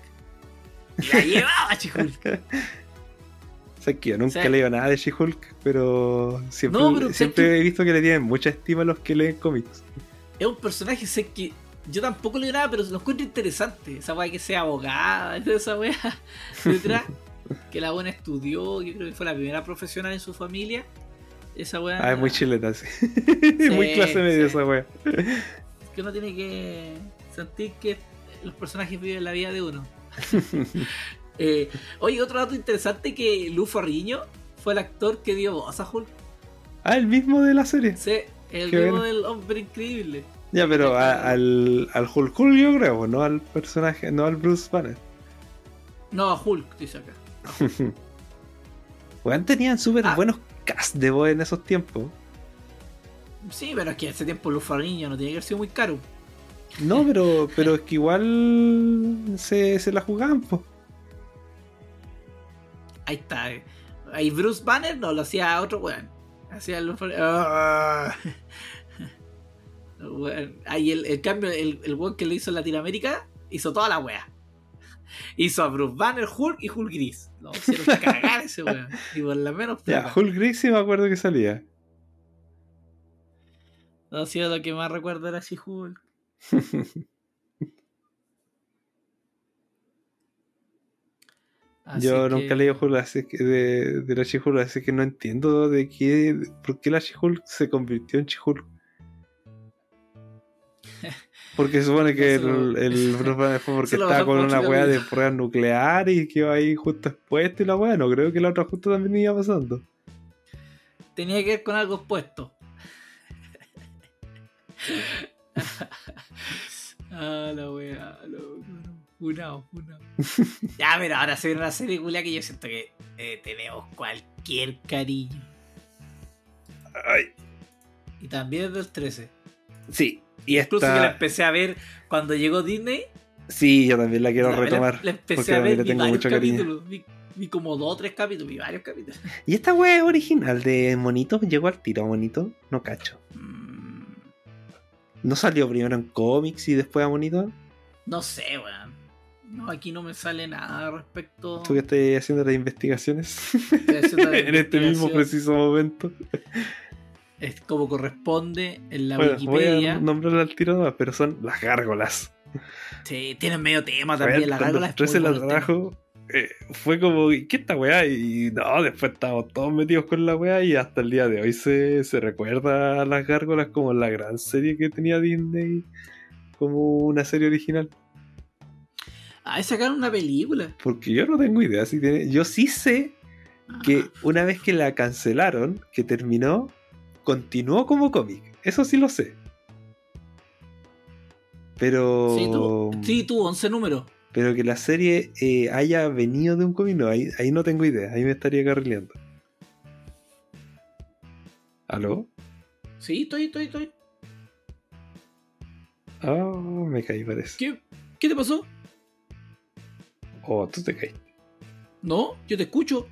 Y la llevaba a She-Hulk. O sea, que yo nunca Sí. he leído nada de She-Hulk, pero siempre, No, pero siempre que- he visto que le tienen mucha estima a los que leen cómics. Es un personaje, sé que yo tampoco leo nada, pero lo encuentro interesante. Esa weá que sea abogada, esa weá que la buena estudió, yo creo que fue la primera profesional en su familia. Esa weá. Ah, es muy chileta, sí. muy clase media sí. esa wea. Que uno tiene que sentir que los personajes viven la vida de uno. Eh, oye, otro dato interesante que Lu Ferriño fue el actor que dio voz a Hulk. Ah, el mismo de la serie. Sí, el Qué mismo bueno. del hombre increíble. Ya, pero a- al, al Hulk Hulk yo creo, no al personaje, no al Bruce Banner. No, a Hulk, dice acá. Weón, tenían súper Ah. buenos de voz en esos tiempos. Sí, pero es que en ese tiempo Lu Ferriño no tiene que haber sido muy caro. No, pero, pero es que igual se, se la jugaban, po. Ahí está. Ahí Bruce Banner no lo hacía otro weón. Hacía Ferriño. Ah. Ahí el, el cambio, el, el weón que le hizo en Latinoamérica hizo toda la wea. Hizo a Bruce Banner, Hulk y Hulk Gris. No, hicieron cagar ese weón. Y por la menos Ya. Hulk Gris sí me acuerdo que salía. No, sí, lo que más recuerdo era así Hulk. Así Yo que- nunca leí Hulk así que de, de la She-Hulk, así que no entiendo de qué, por qué la She-Hulk se convirtió en She-Hulk. Porque se supone que el, el fue porque estaba con una weá de pruebas nucleares y quedó ahí justo expuesto y la weá. No creo que la otra justo también iba pasando. tenía que ver con algo expuesto. ah, la wea, loco. Funao, funao. ya, pero ahora se viene una serie que yo siento que eh, tenemos cualquier cariño. Ay, Y también es del 13. Sí, y Incluso que la esta. empecé a ver cuando llegó Disney. Sí, yo también la quiero la- retomar. La, empecé a ver, le tengo mucho cariño. capítulos. Vi, vi como dos o tres capítulos, vi varios capítulos. ¿Y esta weá es original de Monito? ¿Llegó al tiro a Monito? No cacho. Mm, ¿No salió primero en cómics y después a Monito? no sé, weón. No, aquí no me sale nada respecto. ¿Tú que estás haciendo las investigaciones? Estoy haciendo en este mismo preciso momento. Es como corresponde en la Bueno, voy Wikipedia. a nombrarla al tiro nomás, pero son las gárgolas. Sí, tienen medio tema también. La cuando gárgola el es 13 muy la trajo, eh, fue como, ¿qué esta weá? Y no, después estábamos todos metidos con la weá y hasta el día de hoy se, se recuerda a las gárgolas como la gran serie que tenía Disney como una serie original. Ah, sacaron una película. Porque yo no tengo idea si tiene. Yo sí sé que Ah, una vez que la cancelaron, que terminó, continuó como cómic. Eso sí lo sé. Pero. Sí, tuvo, sí, tuvo 11 números. Pero que la serie eh, haya venido de un cómic, no, ahí, ahí no tengo idea. Ahí me estaría carrileando. ¿Aló? Sí, estoy, estoy, estoy. Oh, me caí, parece. ¿Qué, ¿Qué te pasó? Oh, tú te caíste. No, yo te escucho.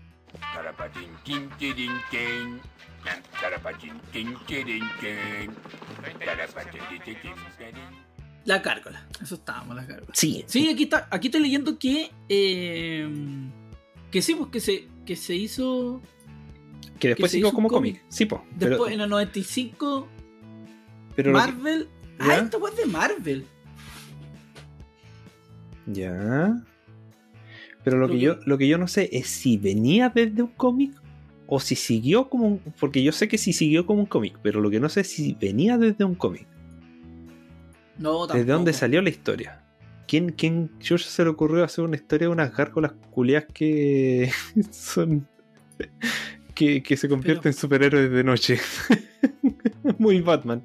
La cárcola. Eso estábamos, la cárcola. Sí. Sí, aquí está. Aquí estoy leyendo que. eh, que sí, pues que se, que se hizo. Que después que se hizo como cómic. Sí, po. Después pero, en el 95. pero que- Marvel. Ah, esta weá es de Marvel. Ya. Pero lo Lo que, que- yo, lo que yo no sé es si venía desde un cómic o si siguió como un. Porque yo sé que sí siguió como un cómic, pero lo que no sé es si venía desde un cómic. No, tampoco. ¿Desde dónde salió la historia? ¿Quién, quién George se le ocurrió hacer una historia de unas gárgolas culias que son. que, que se convierten Pero- en superhéroes de noche? Muy Batman.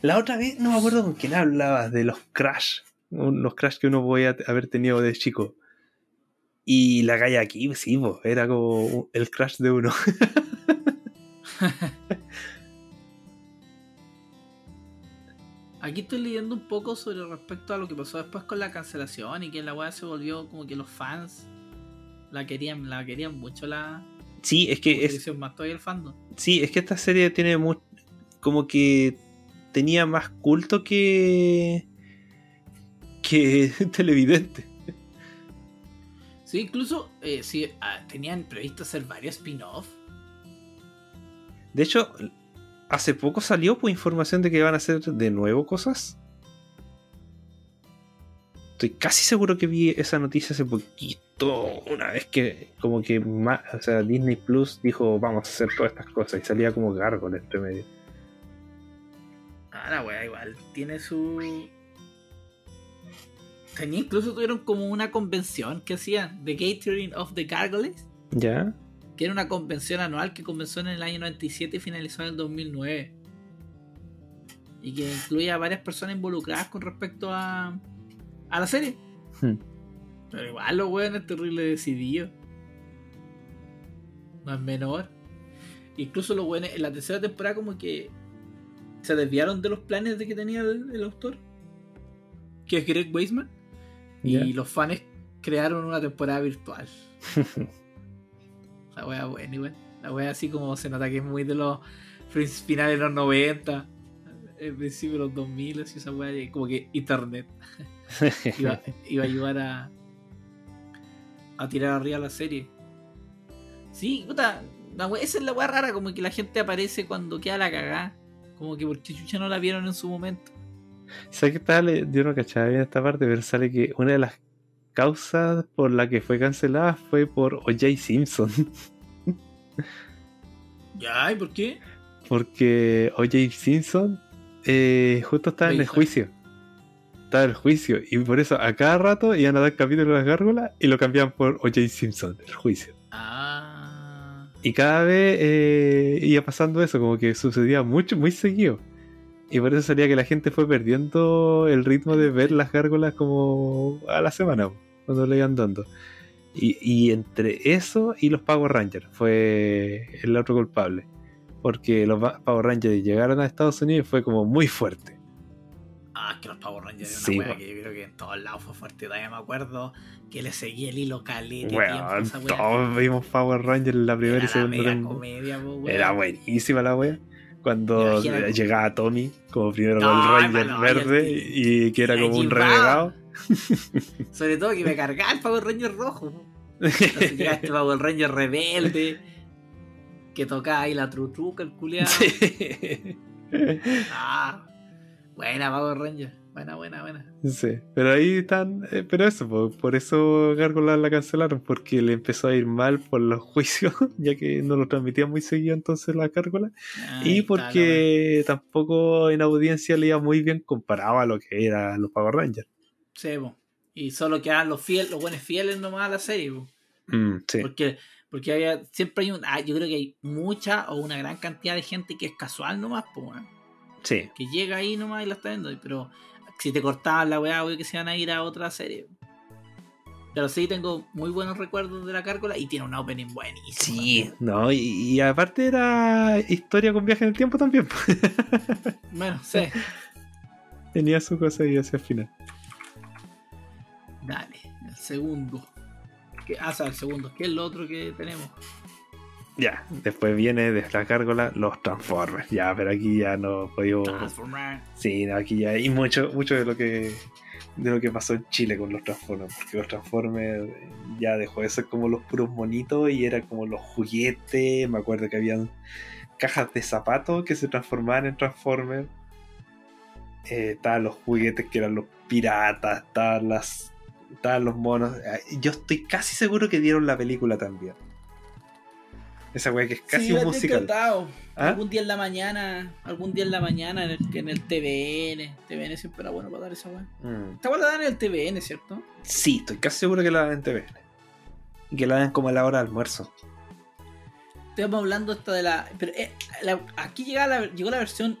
La otra vez, no me acuerdo con quién hablabas de los crash. Los crash que uno podía haber tenido de chico. Y la calle aquí, sí, era como el crash de uno. Aquí estoy leyendo un poco sobre respecto a lo que pasó después con la cancelación y que la weá se volvió como que los fans la querían, la querían mucho la Sí, es que es, más el fandom. Sí, es que esta serie tiene mu- como que tenía más culto que que televidente. Sí, incluso eh, sí, ah, tenían previsto hacer varios spin-off. De hecho, hace poco salió pues información de que van a hacer de nuevo cosas. Estoy casi seguro que vi esa noticia hace poquito, una vez que como que o sea, Disney Plus dijo vamos a hacer todas estas cosas y salía como Gargoyle entre medio. Ah, la weá igual tiene su. Tenía incluso tuvieron como una convención que hacían, The Gathering of the Gargoyles, ¿Ya? que era una convención anual que comenzó en el año 97 y finalizó en el 2009. Y que incluía a varias personas involucradas con respecto a, a la serie. Hmm. Pero igual los weones terrible decididos. No es menor. Incluso los weones en la tercera temporada como que se desviaron de los planes de que tenía el, el autor. Que es Greg Weisman. Y los fans crearon una temporada virtual. La wea buena igual. La wea así como se nota que es muy de los fin- finales de los 90. El principio de los 2000, así esa wea como que internet iba, iba a ayudar a, a tirar arriba la serie. Sí, puta, la wea- esa es la wea rara, como que la gente aparece cuando queda la cagada. Como que porque chucha no la vieron en su momento. ¿Sabes qué tal? Yo no cachaba bien esta parte, pero sale que una de las causas por la que fue cancelada fue por O.J. Simpson. Ya, ¿y por qué? Porque O.J. Simpson eh, justo estaba en el juicio. Estaba en el juicio. Y por eso a cada rato iban a dar capítulos de las gárgolas y lo cambiaban por O.J. Simpson, el juicio. Ah. Y cada vez eh, iba pasando eso, como que sucedía mucho, muy seguido. Y por eso salía que la gente fue perdiendo el ritmo de ver las gárgolas como a la semana, cuando le iban dando. Y, y entre eso y los Power Rangers fue el otro culpable. Porque los Power Rangers llegaron a Estados Unidos y fue como muy fuerte. Ah, es que los Power Rangers Sí, una que yo creo que en todos lados fue fuerte. Todavía me acuerdo que le seguía el hilo calete Bueno, wea. todos vimos Power Rangers en la primera Era y segunda mega temporada. comedia, po, wea. Era buenísima la wea. Cuando llegaba Tommy, como primero No, con el Ranger verde, y- y que era como un renegado. Sobre todo que me cargaba el Power Ranger rojo. Entonces llegaba este Power Ranger rebelde. Que tocaba ahí la trutruca, el culiado. Sí. Ah, buena Power Ranger. Buena, buena, buena. Sí, pero ahí están, eh, pero eso, po, por eso Gárgolas la cancelaron, porque le empezó a ir mal por los juicios, ya que no lo transmitían muy seguido entonces la Gárgolas, Ahí y porque tampoco en audiencia le iba muy bien comparado a lo que eran los Power Rangers. Sí, po. Y solo quedaban los fieles, los buenos fieles nomás a la serie. Mm, sí, Porque, porque había, siempre hay un. ah, yo creo que hay mucha o una gran cantidad de gente que es casual nomás, sí. que llega ahí nomás y la está viendo. Pero si te cortaban la weá, obvio que se van a ir a otra serie. Pero sí tengo muy buenos recuerdos de la cárcola y tiene un opening buenísimo. Sí, no, y, y aparte era historia con viaje en el tiempo también. Bueno, sí. Tenía su cosa y hacia el final. Dale, el segundo. ¿Qué? Ah, o sea, el segundo. ¿Qué es lo otro que tenemos? Ya, después viene de la cárgola los Transformers. Ya, pero aquí ya no podíamos. Transformer. Sí, no, aquí ya hay mucho, mucho de lo que de lo que pasó en Chile con los Transformers, porque los Transformers ya dejó de ser como los puros monitos y era como los juguetes, me acuerdo que habían cajas de zapatos que se transformaban en Transformers, Eh, estaban los juguetes que eran los piratas, estaban las estaban los monos, yo estoy casi seguro que dieron la película también. Esa wea que es casi Sí, un la musical. ¿Ah? Algún día en la mañana, algún día en la mañana en el, en el TVN. TVN siempre era bueno para dar esa weá. Mm. Esta weá la dan en el TVN, ¿cierto? Sí, estoy casi seguro que la dan en TVN. Y que la dan como a la hora de almuerzo. Estamos hablando esta de la. Pero eh, la- aquí llega la, llegó la versión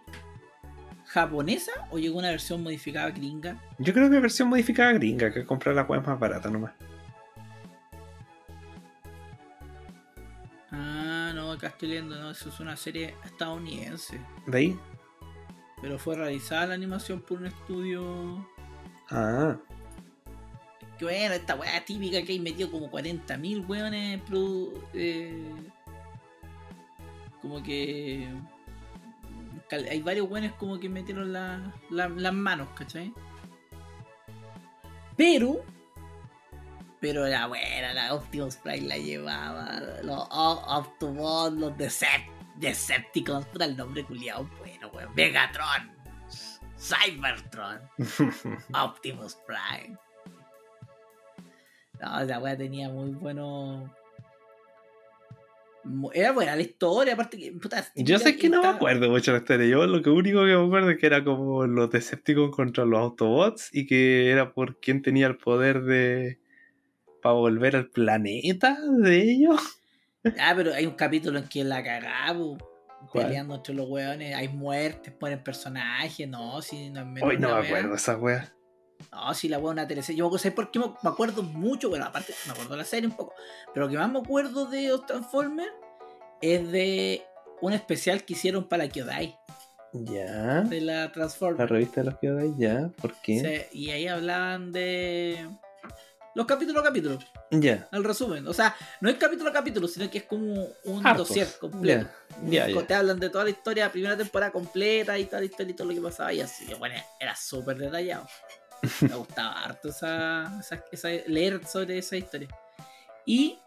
japonesa o llegó una versión modificada gringa. Yo creo que versión modificada gringa, que comprar las weas más baratas nomás. Ah, no, acá estoy leyendo, no, eso es una serie estadounidense. ¿De ahí? Pero fue realizada la animación por un estudio. Ah, Que bueno, esta weá típica que hay metido como 40.000 weones. eh, como que. Hay varios weones como que metieron la- la- las manos, ¿cachai? Pero. Pero la buena, la Optimus Prime la llevaba. Los O- Autobots, los Decept Decepticons. Puta el nombre culiado, bueno, weón. Megatron. Cybertron. Optimus Prime. No, esa weá tenía muy bueno. mu- Era buena la historia, aparte que. Puta, yo sé que no me acuerdo mucho de la historia. Yo lo que único que me acuerdo es que era como los Decepticons contra los Autobots y que era por quien tenía el poder de. Para volver al planeta de ellos. Ah, pero hay un capítulo en que la cagamos. Peleando entre los weones, hay muertes, ponen personajes, no, si no es menor Hoy no la me wea. acuerdo esa wea. No, si la wea es una teleserie. Yo ¿sabes por qué me acuerdo mucho? Bueno, aparte, me acuerdo de la serie un poco. Pero lo que más me acuerdo de los Transformers es de un especial que hicieron para Kyodai, Ya. de la La Transformers. revista de los Kyodai, ya. ¿Por qué? Sí, y ahí hablaban de los capítulos a capítulos, Ya. el resumen. O sea, no es capítulo a capítulo, sino que es como un Hartos. dossier completo. Ya, ya. Te hablan de toda la historia, primera temporada completa y toda la historia y todo lo que pasaba. Y así que bueno, era súper detallado. Me gustaba harto esa, esa- esa- leer sobre esa historia. Y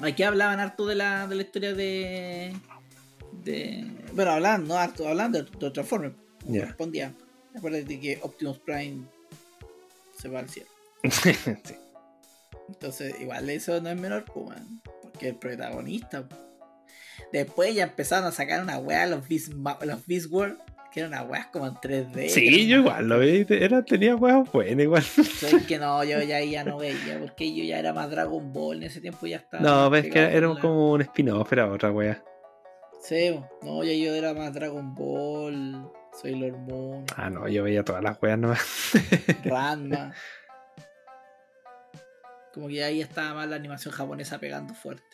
aquí hablaban harto de la, de la historia de. de bueno, hablaban, no harto, hablaban de, de Transformers. Correspondía. Acuérdate que Optimus Prime se va al cielo. sí. Entonces, igual eso no es menor, pues, weón, porque el protagonista. pues. Después ya empezaron a sacar una weá, los Beast, los Beast World, que eran unas weas como en 3D. Sí, yo igual lo vi. Era, tenía weas buenas igual. Que no, yo ya, ya no veía, porque yo ya era más Dragon Ball, en ese tiempo ya estaba. No, ves que pegado era como un spin-off, era otra wea. Sí, no, ya yo era más Dragon Ball, Sailor Moon, Ah, no, yo veía todas las weas nomás. Ranma. Como que ahí estaba más la animación japonesa pegando fuerte.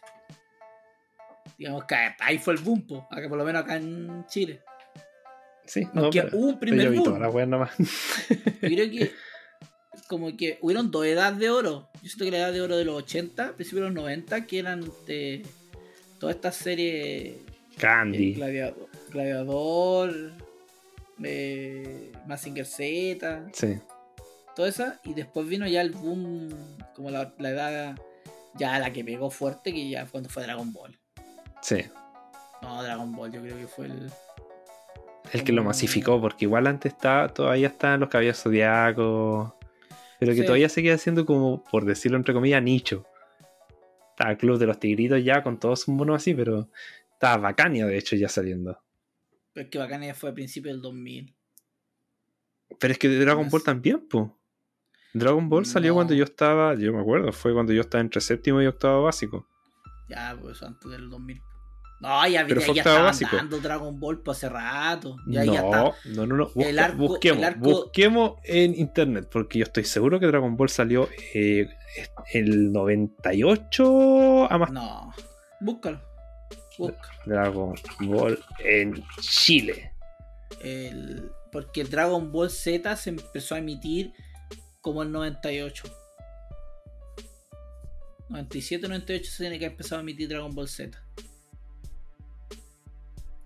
Digamos que ahí fue el boom, po, acá por lo menos acá en Chile. Sí, no, pero, hubo un pero yo primer vi boom. todas las weas nomás. Yo creo que como que hubieron dos edades de oro. Yo siento que la edad de oro de los 80, principios de los 90, que eran de toda esta serie Candy. Gladiador, Gladiador eh, Mazinger Z, Sí. Toda esa, y después vino ya el boom, como la, la edad ya la que pegó fuerte, que ya cuando fue Dragon Ball. Sí. No, Dragon Ball yo creo que fue el... El que lo Como- masificó, porque igual antes estaba, todavía estaban los caballos zodiacos. Pero que Sí. todavía seguía siendo como, por decirlo entre comillas, nicho. Estaba el Club de los Tigritos ya con todos sus monos así, pero estaba Bacania de hecho ya saliendo. Pero es que Bacania fue a principios del 2000. Pero es que de Dragon Ball también, pues. Dragon Ball salió No. cuando yo estaba, yo me acuerdo, fue cuando yo estaba entre séptimo y octavo básico. Ya, pues antes del 2000. No, ya, Pero ya, estaban básico. dando Dragon Ball por hace rato. Ya, no, ya está. no, no, no. Busca- El arco- busquemos, el arco- busquemos en internet, porque yo estoy seguro que Dragon Ball salió eh, el 98 a más No. Búscalo. Búscalo. Dragon Ball en Chile. El- porque Dragon Ball Z se empezó a emitir como el 98. 97, 98 se tiene que empezar a emitir Dragon Ball Z.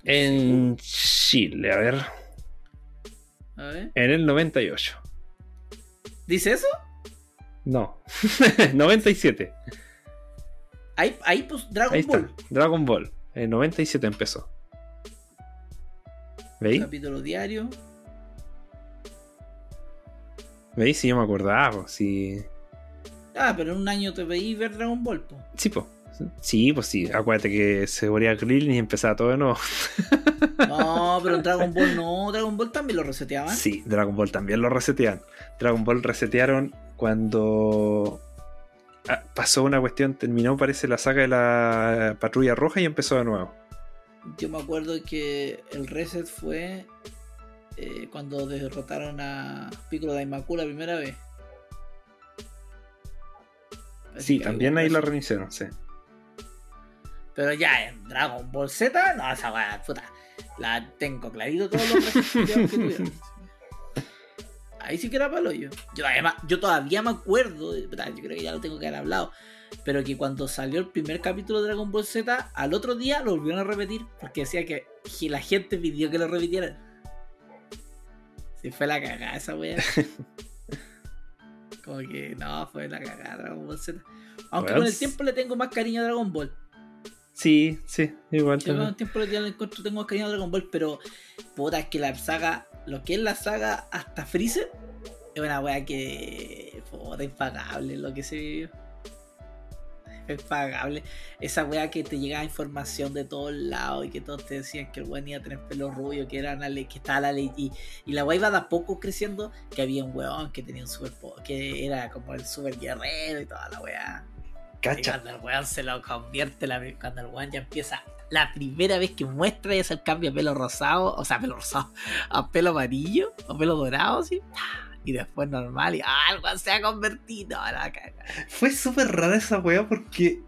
En Chile, a ver. A ver. En el 98. ¿Dice eso? No. 97. Ahí, ahí pues Dragon Ahí está. Ball. Dragon Ball. En 97 empezó. ¿Veis? Capítulo diario. ¿Veis? Si yo me acordaba, po, si. Ah, pero en un año te veí ver Dragon Ball, po. Sí, pues. Sí, pues sí. Acuérdate que se moría Krillin y empezaba todo de nuevo. No, pero Dragon Ball no. Dragon Ball también lo reseteaban. Sí, Dragon Ball también lo resetean. Dragon Ball resetearon cuando ah, pasó una cuestión, terminó parece la saga de la patrulla roja y empezó de nuevo. Yo me acuerdo que el reset fue eh, cuando derrotaron a Piccolo Daimaku la primera vez. Sí, también ahí eso. reiniciaron, sí. Pero ya en Dragon Ball Z, no, esa weá, puta. La tengo clarito todos los que tuvieron. Ahí sí que era palo yo. Yo, además, yo todavía me acuerdo, de- puta, yo creo que ya lo tengo que haber hablado. Pero que cuando salió el primer capítulo de Dragon Ball Z, al otro día lo volvieron a repetir. Porque decía que que la gente pidió que lo repitieran. Sí, fue la cagada esa weá. Como que no, fue la cagada Dragon Ball Z. Aunque Bueno, con el tiempo le tengo más cariño a Dragon Ball. Sí, sí, igual Yo con el tiempo le encuentro tengo más cariño a Dragon Ball, pero puta es que la saga, lo que es la saga hasta Freezer, es una wea que puta impagable lo que se vivió. Es impagable. Esa wea que te llegaba información de todos lados y que todos te decían que el weón iba a tener pelo rubio, que era una ley, que estaba la ley y, y la wea iba de a poco creciendo, que había un weón que tenía un super que era como el super guerrero y toda la wea. Y Cacha. cuando el weón se lo convierte, la, cuando el weón ya empieza, la primera vez que muestra es el cambio a pelo rosado, o sea, pelo rosado, a pelo amarillo, o pelo dorado, así, y después normal, y ah, el weón se ha convertido, a la caga. Fue súper rara esa weá porque.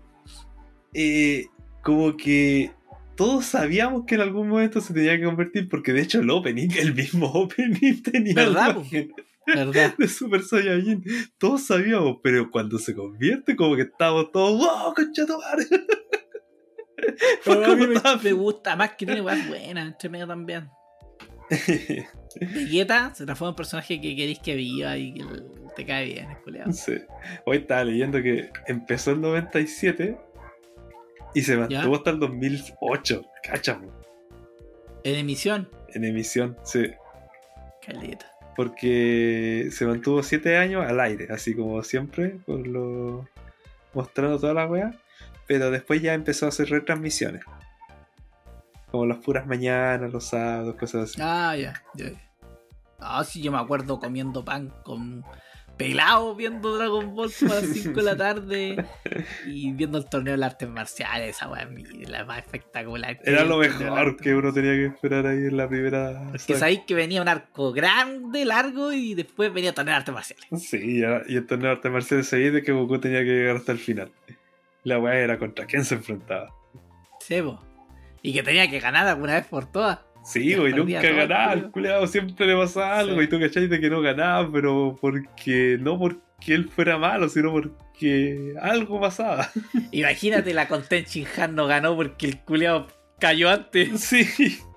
eh, como que. Todos sabíamos que en algún momento se tenía que convertir, porque de hecho el opening, el mismo opening tenía ¿Verdad, ¿Verdad? de Super Saiyajin. Todos sabíamos, pero cuando se convierte, como que estábamos todos, ¡wow, concha tu madre! Fue Pero a mí me, me gusta, más que tiene weas buenas, entre medio también. Vegeta se transforma en un personaje que queréis que viva y que te cae bien, es. Sí. Hoy estaba leyendo que empezó el 97 y se mantuvo ¿Ya? hasta el 2008. Cáchamo. En emisión, En emisión, sí. caleta. Porque se mantuvo 7 años al aire, así como siempre, por lo... mostrando toda la wea. Pero después ya empezó a hacer retransmisiones. Como las puras mañanas, los sábados, cosas así. Ah, ya, ya. ya. Ah, sí, yo me acuerdo comiendo pan con pelado viendo Dragon Ball a las 5 de la tarde y viendo el torneo de las artes marciales, esa weá es la más espectacular. que Era lo mejor que uno tenía que esperar ahí en la primera. Que saga. sabéis que venía un arco grande, largo y después venía el torneo de artes marciales. Sí, ya- y el torneo de artes marciales se de que Goku tenía que llegar hasta el final. La weá era contra quién se enfrentaba. Sí, po. Y que tenía que ganar alguna vez por todas. Sí, güey, nunca ganaba, el culeado siempre le pasaba algo Sí. y tú cacháis de que no ganaba, pero porque no porque él fuera malo, sino porque algo pasaba. Imagínate, la Content Han no ganó porque el culeado cayó antes. Sí,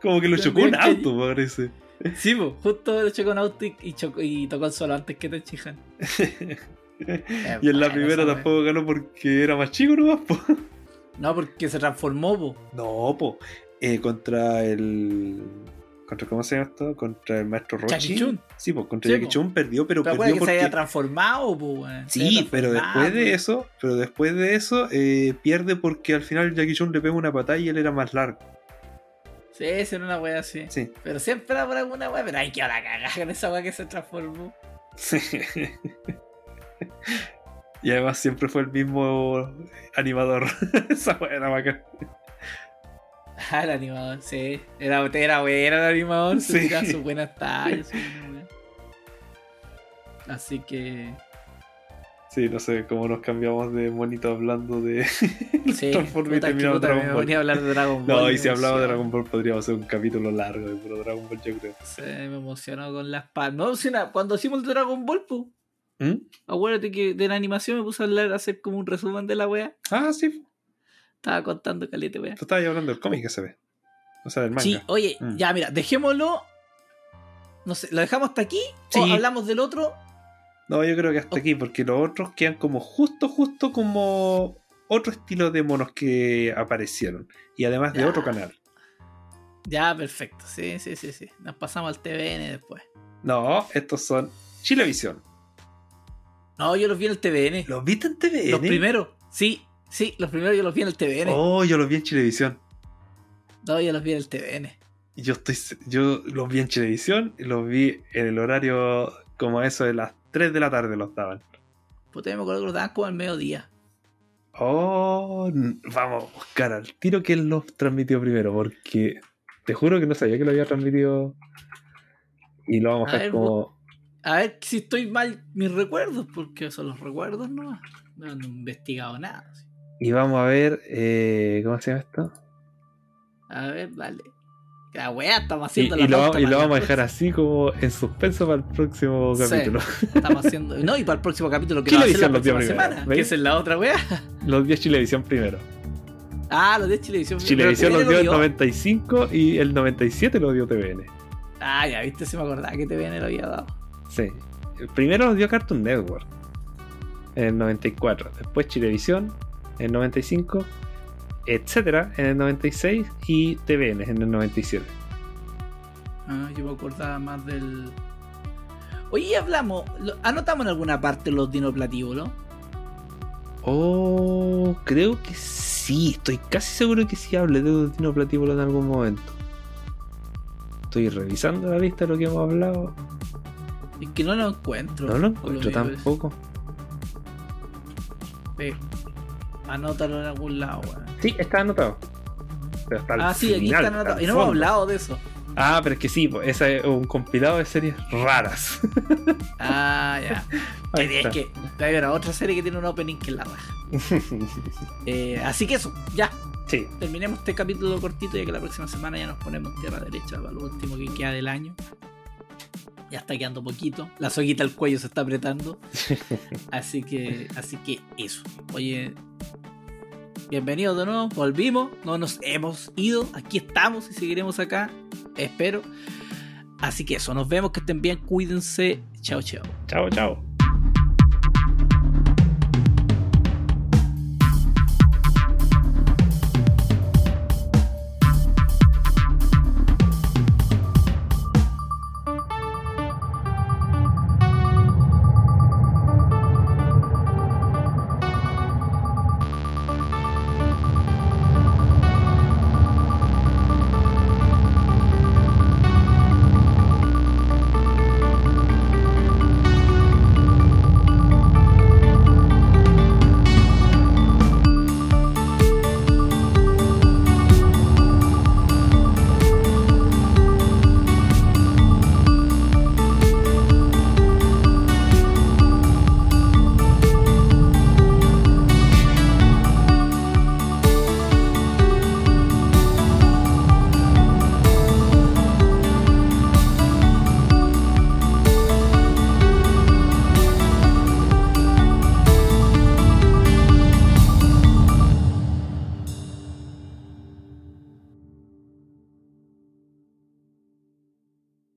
como que lo chocó un auto, parece. Sí, po. justo lo chocó un auto y, y chocó- y tocó el solo antes que Tenchin Han. y en la primera tampoco ganó porque era más chico nomás, po. No, porque se transformó, po. No, po. Eh, contra el. ¿Contra cómo se llama esto? Contra el maestro Rochi. Jackie Chun. Sí, pues contra Sí. Chun perdió, pero Pero perdió que se había porque. transformado, había Sí, pero después de eso, pero después de eso, eh, pierde porque al final Jackie Chun le pega una patada y él era más largo. Sí, esa era una wea así. Sí. Pero siempre era por alguna wea. Pero hay que ahora cagar con esa wea que se transformó. y además siempre fue el mismo animador. Esa era bacán. Ah, el animador, sí. Era, era bueno el animador, se Sí. sus buenas tallas. su buena weá. Así que. Sí, no sé cómo nos cambiamos de monito hablando de Sí, puta, terminamos puta, Dragon me Ball. ponía a hablar de Dragon Ball. No, y si hablamos de. Dragon Ball podríamos hacer un capítulo largo de puro Dragon Ball, yo creo. Se me emocionó con las palmas. No, cuando hicimos el Dragon Ball, pues. ¿Mm? Acuérdate que de la animación me puse a hablar, a hacer como un resumen de la wea. Ah, sí. Estaba contando calete, wea. Tú estabas hablando del cómic que se ve. O sea, del manga. Sí, oye, Mm. ya mira, dejémoslo. No sé, ¿lo dejamos hasta aquí? Sí. ¿O hablamos del otro? No, yo creo que hasta Oh. aquí, porque los otros quedan como justo, justo como otro estilo de monos que aparecieron. Y además de otro canal. Ya, perfecto. Sí, sí, sí, sí. Nos pasamos al TVN después. No, estos son Chilevisión. No, yo los vi en el TVN. ¿Los viste en TVN? Los primeros. Sí, sí, los primeros yo los vi en el TVN. Oh, yo los vi en Chilevisión. No, yo los vi en el TVN. Yo estoy yo los vi en Chilevisión y los vi en el horario como eso de las 3 de la tarde los daban. Puta, me acuerdo que los daban como al mediodía. Oh, vamos a buscar al tiro que él los transmitió primero, porque te juro que no sabía que lo había transmitido. Y lo vamos a A ver, como. A ver si estoy mal mis recuerdos, porque son los recuerdos nomás. No han investigado nada. Y vamos a ver. eh, ¿Cómo se llama esto? A ver, dale. La weá, estamos Y, haciendo y la lo, pauta y lo vamos a dejar así como en suspenso para el próximo Sí. capítulo. Estamos haciendo. No, y para el próximo capítulo que ¿Qué va a ser la los días primero? Que es en la otra weá. Los 10 Chilevisión primero. Ah, los de Chilevisión. Chilevisión Pero los dio el lo 95 y el 97 lo dio TVN. Ah, ya viste, se me acordaba que TVN lo había dado. Sí. El primero los dio Cartoon Network en el 94. Después Chilevisión en el 95. Etcétera en el 96 y TVN en el 97. Ah, yo me acordaba más del. Oye, hablamos. lo- Anotamos en alguna parte los dinoplatíbulos. Oh, creo que sí. Estoy casi seguro que sí hablé de los dinoplatíbulos en algún momento. Estoy revisando la lista de lo que hemos hablado. Es que no lo encuentro. No lo encuentro tampoco. Eh, anótalo en algún lado, weón. Sí, está anotado. Pero hasta el Ah, sí, aquí está anotado. Y no hemos hablado de eso. Ah, pero es que sí, pues, ese es un compilado de series raras. Ah, ya. Ahí es que hay una otra serie que tiene un opening que es la raja. Eh, así que eso, ya. sí, Terminemos este capítulo cortito y que la próxima semana ya nos ponemos tierra derecha para lo último que queda del año. Ya está quedando poquito. La soguita al cuello se está apretando. Así que, así que eso. Oye, bienvenidos de nuevo. Volvimos. No nos hemos ido. Aquí estamos y seguiremos acá. Espero. Así que eso. Nos vemos. Que estén bien. Cuídense. Chao, chao. chao, chao.